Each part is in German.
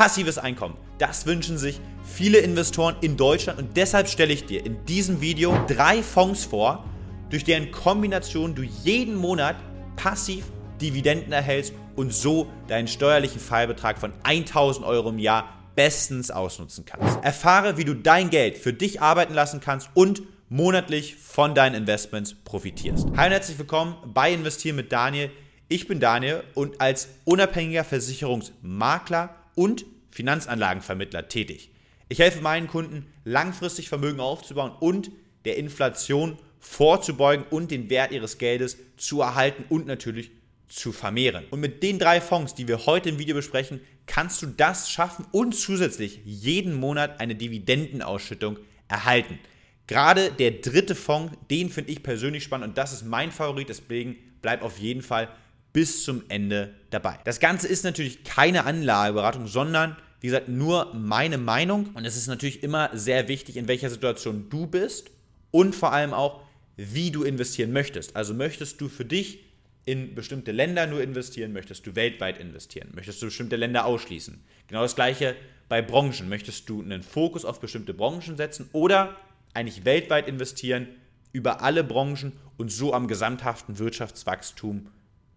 Passives Einkommen, das wünschen sich viele Investoren in Deutschland und deshalb stelle ich dir in diesem Video drei Fonds vor, durch deren Kombination du jeden Monat passiv Dividenden erhältst und so deinen steuerlichen Fallbetrag von 1000 Euro im Jahr bestens ausnutzen kannst. Erfahre, wie du dein Geld für dich arbeiten lassen kannst und monatlich von deinen Investments profitierst. Hi und herzlich willkommen bei Investieren mit Daniel. Ich bin Daniel und als unabhängiger Versicherungsmakler und Finanzanlagenvermittler tätig. Ich helfe meinen Kunden, langfristig Vermögen aufzubauen und der Inflation vorzubeugen und den Wert ihres Geldes zu erhalten und natürlich zu vermehren. Und mit den drei Fonds, die wir heute im Video besprechen, kannst du das schaffen und zusätzlich jeden Monat eine Dividendenausschüttung erhalten. Gerade der dritte Fonds, den finde ich persönlich spannend und das ist mein Favorit, deswegen bleib auf jeden Fall bis zum Ende dabei. Das Ganze ist natürlich keine Anlageberatung, sondern wie gesagt nur meine Meinung und es ist natürlich immer sehr wichtig, in welcher Situation du bist und vor allem auch, wie du investieren möchtest. Also möchtest du für dich in bestimmte Länder nur investieren, möchtest du weltweit investieren, möchtest du bestimmte Länder ausschließen. Genau das gleiche bei Branchen. Möchtest du einen Fokus auf bestimmte Branchen setzen oder eigentlich weltweit investieren über alle Branchen und so am gesamthaften Wirtschaftswachstum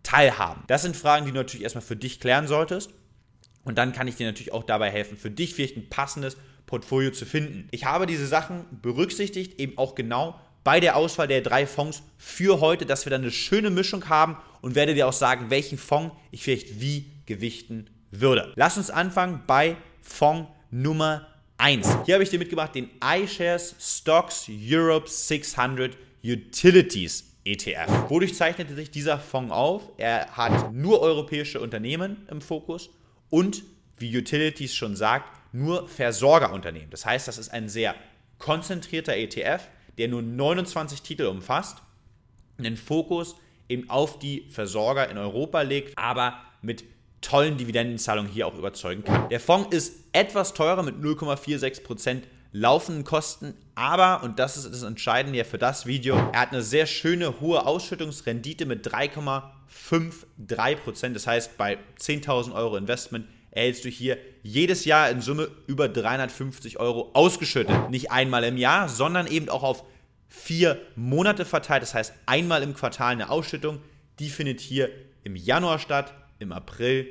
teilhaben? Das sind Fragen, die du natürlich erstmal für dich klären solltest. Und dann kann ich dir natürlich auch dabei helfen, für dich vielleicht ein passendes Portfolio zu finden. Ich habe diese Sachen berücksichtigt, eben auch genau bei der Auswahl der drei Fonds für heute, dass wir dann eine schöne Mischung haben und werde dir auch sagen, welchen Fonds ich vielleicht wie gewichten würde. Lass uns anfangen bei Fonds Nummer 1. Hier habe ich dir mitgebracht den iShares Stocks Europe 600 Utilities ETF. Wodurch zeichnete sich dieser Fonds auf? Er hat nur europäische Unternehmen im Fokus und, wie Utilities schon sagt, nur Versorgerunternehmen. Das heißt, das ist ein sehr konzentrierter ETF, der nur 29 Titel umfasst, einen Fokus eben auf die Versorger in Europa legt, aber mit tollen Dividendenzahlungen hier auch überzeugen kann. Der Fonds ist etwas teurer mit 0,46% laufenden Kosten, aber, und das ist das Entscheidende ja für das Video, er hat eine sehr schöne hohe Ausschüttungsrendite mit 3,53%. Das heißt, bei 10.000 Euro Investment erhältst du hier jedes Jahr in Summe über 350 Euro ausgeschüttet. Nicht einmal im Jahr, sondern eben auch auf vier Monate verteilt. Das heißt, einmal im Quartal eine Ausschüttung. Die findet hier im Januar statt, im April,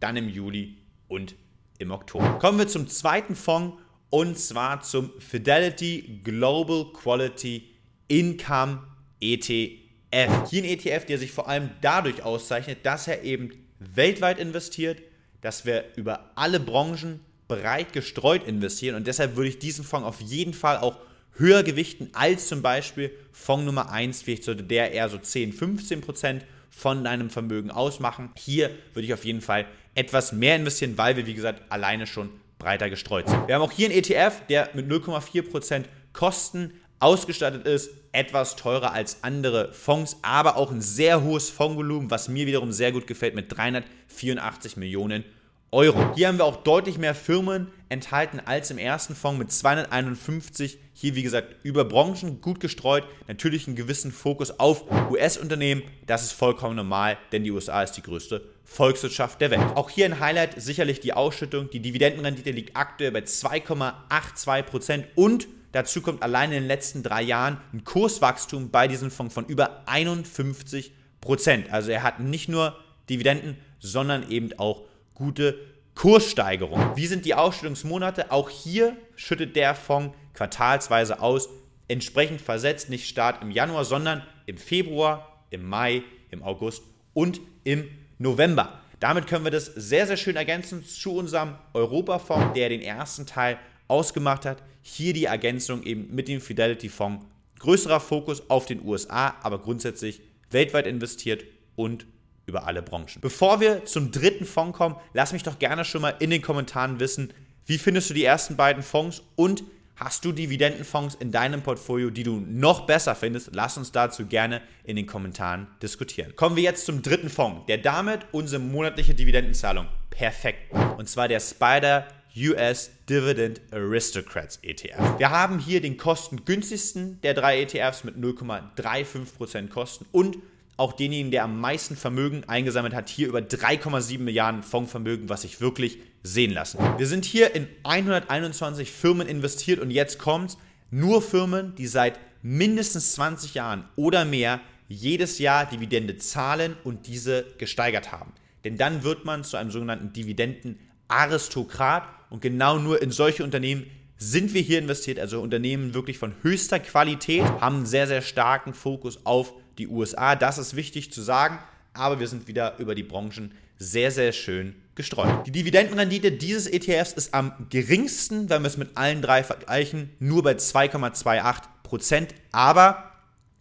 dann im Juli und im Oktober. Kommen wir zum zweiten Fonds und zwar zum Fidelity Global Quality Income ETF. Hier ein ETF, der sich vor allem dadurch auszeichnet, dass er eben weltweit investiert, dass wir über alle Branchen breit gestreut investieren und deshalb würde ich diesen Fonds auf jeden Fall auch höher gewichten als zum Beispiel Fonds Nummer 1, vielleicht sollte der eher so 10, 15 Prozent von deinem Vermögen ausmachen. Hier würde ich auf jeden Fall etwas mehr investieren, weil wir, wie gesagt, alleine schon breiter gestreut sind. Wir haben auch hier einen ETF, der mit 0,4% Kosten ausgestattet ist, etwas teurer als andere Fonds, aber auch ein sehr hohes Fondsvolumen, was mir wiederum sehr gut gefällt mit 384 Millionen Euro. Hier haben wir auch deutlich mehr Firmen enthalten als im ersten Fonds mit 251. Hier, wie gesagt, über Branchen gut gestreut. Natürlich einen gewissen Fokus auf US-Unternehmen. Das ist vollkommen normal, denn die USA ist die größte Volkswirtschaft der Welt. Auch hier ein Highlight sicherlich die Ausschüttung. Die Dividendenrendite liegt aktuell bei 2,82 Prozent und dazu kommt allein in den letzten drei Jahren ein Kurswachstum bei diesem Fonds von über 51 Prozent. Also er hat nicht nur Dividenden, sondern eben auch gute Kurssteigerung. Wie sind die Ausschüttungsmonate? Auch hier schüttet der Fonds quartalsweise aus, entsprechend versetzt, nicht Start im Januar, sondern im Februar, im Mai, im August und im November. Damit können wir das sehr, sehr schön ergänzen zu unserem Europa-Fonds, der den ersten Teil ausgemacht hat. Hier die Ergänzung eben mit dem Fidelity-Fonds. Größerer Fokus auf den USA, aber grundsätzlich weltweit investiert und über alle Branchen. Bevor wir zum dritten Fonds kommen, lass mich doch gerne schon mal in den Kommentaren wissen, wie findest du die ersten beiden Fonds und hast du Dividendenfonds in deinem Portfolio, die du noch besser findest? Lass uns dazu gerne in den Kommentaren diskutieren. Kommen wir jetzt zum dritten Fonds, der damit unsere monatliche Dividendenzahlung perfekt Und zwar der Spider US Dividend Aristocrats ETF. Wir haben hier den kostengünstigsten der drei ETFs mit 0,35% Kosten und auch denjenigen, der am meisten Vermögen eingesammelt hat. Hier über 3,7 Milliarden Fondsvermögen, was sich wirklich sehen lassen. Wir sind hier in 121 Firmen investiert und jetzt kommt nur Firmen, die seit mindestens 20 Jahren oder mehr jedes Jahr Dividende zahlen und diese gesteigert haben. Denn dann wird man zu einem sogenannten Dividendenaristokrat und genau nur in solche Unternehmen sind wir hier investiert, also Unternehmen wirklich von höchster Qualität, haben einen sehr, sehr starken Fokus auf die USA. Das ist wichtig zu sagen, aber wir sind wieder über die Branchen sehr, sehr schön gestreut. Die Dividendenrendite dieses ETFs ist am geringsten, wenn wir es mit allen drei vergleichen, nur bei 2,28 Prozent. Aber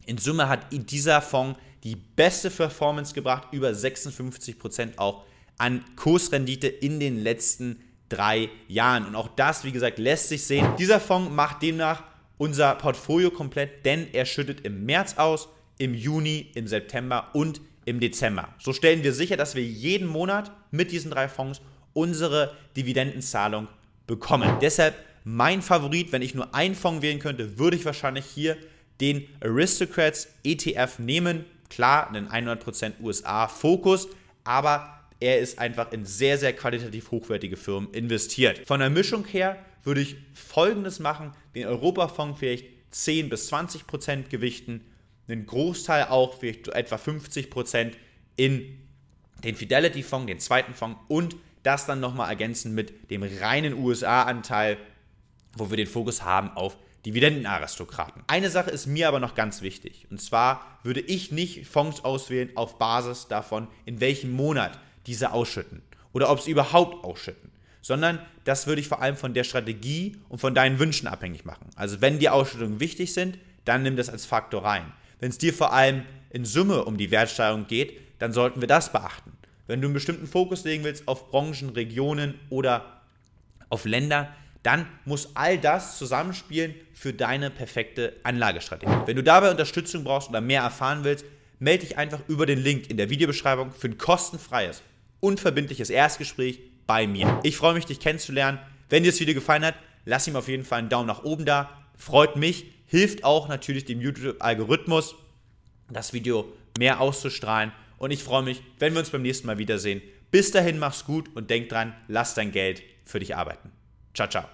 in Summe hat dieser Fonds die beste Performance gebracht, über 56 Prozent auch an Kursrendite in den letzten drei Jahren. Und auch das, wie gesagt, lässt sich sehen. Dieser Fonds macht demnach unser Portfolio komplett, denn er schüttet im März aus, im Juni, im September und im Dezember. So stellen wir sicher, dass wir jeden Monat mit diesen drei Fonds unsere Dividendenzahlung bekommen. Deshalb mein Favorit, wenn ich nur einen Fonds wählen könnte, würde ich wahrscheinlich hier den Aristocrats ETF nehmen. Klar, einen 100% USA-Fokus, aber er ist einfach in sehr, sehr qualitativ hochwertige Firmen investiert. Von der Mischung her würde ich folgendes machen: den Europafonds vielleicht 10 bis 20 Prozent gewichten, einen Großteil auch, etwa 50 Prozent in den Fidelity-Fonds, den zweiten Fonds und das dann nochmal ergänzen mit dem reinen USA-Anteil, wo wir den Fokus haben auf Dividendenaristokraten. Eine Sache ist mir aber noch ganz wichtig. Und zwar würde ich nicht Fonds auswählen auf Basis davon, in welchem Monat diese ausschütten oder ob sie überhaupt ausschütten, sondern das würde ich vor allem von der Strategie und von deinen Wünschen abhängig machen. Also wenn die Ausschüttungen wichtig sind, dann nimm das als Faktor rein. Wenn es dir vor allem in Summe um die Wertsteigerung geht, dann sollten wir das beachten. Wenn du einen bestimmten Fokus legen willst auf Branchen, Regionen oder auf Länder, dann muss all das zusammenspielen für deine perfekte Anlagestrategie. Wenn du dabei Unterstützung brauchst oder mehr erfahren willst, melde dich einfach über den Link in der Videobeschreibung für ein kostenfreies, unverbindliches Erstgespräch bei mir. Ich freue mich, dich kennenzulernen. Wenn dir das Video gefallen hat, lass ihm auf jeden Fall einen Daumen nach oben da. Freut mich, hilft auch natürlich dem YouTube-Algorithmus, das Video mehr auszustrahlen. Und ich freue mich, wenn wir uns beim nächsten Mal wiedersehen. Bis dahin, mach's gut und denk dran, lass dein Geld für dich arbeiten. Ciao, ciao.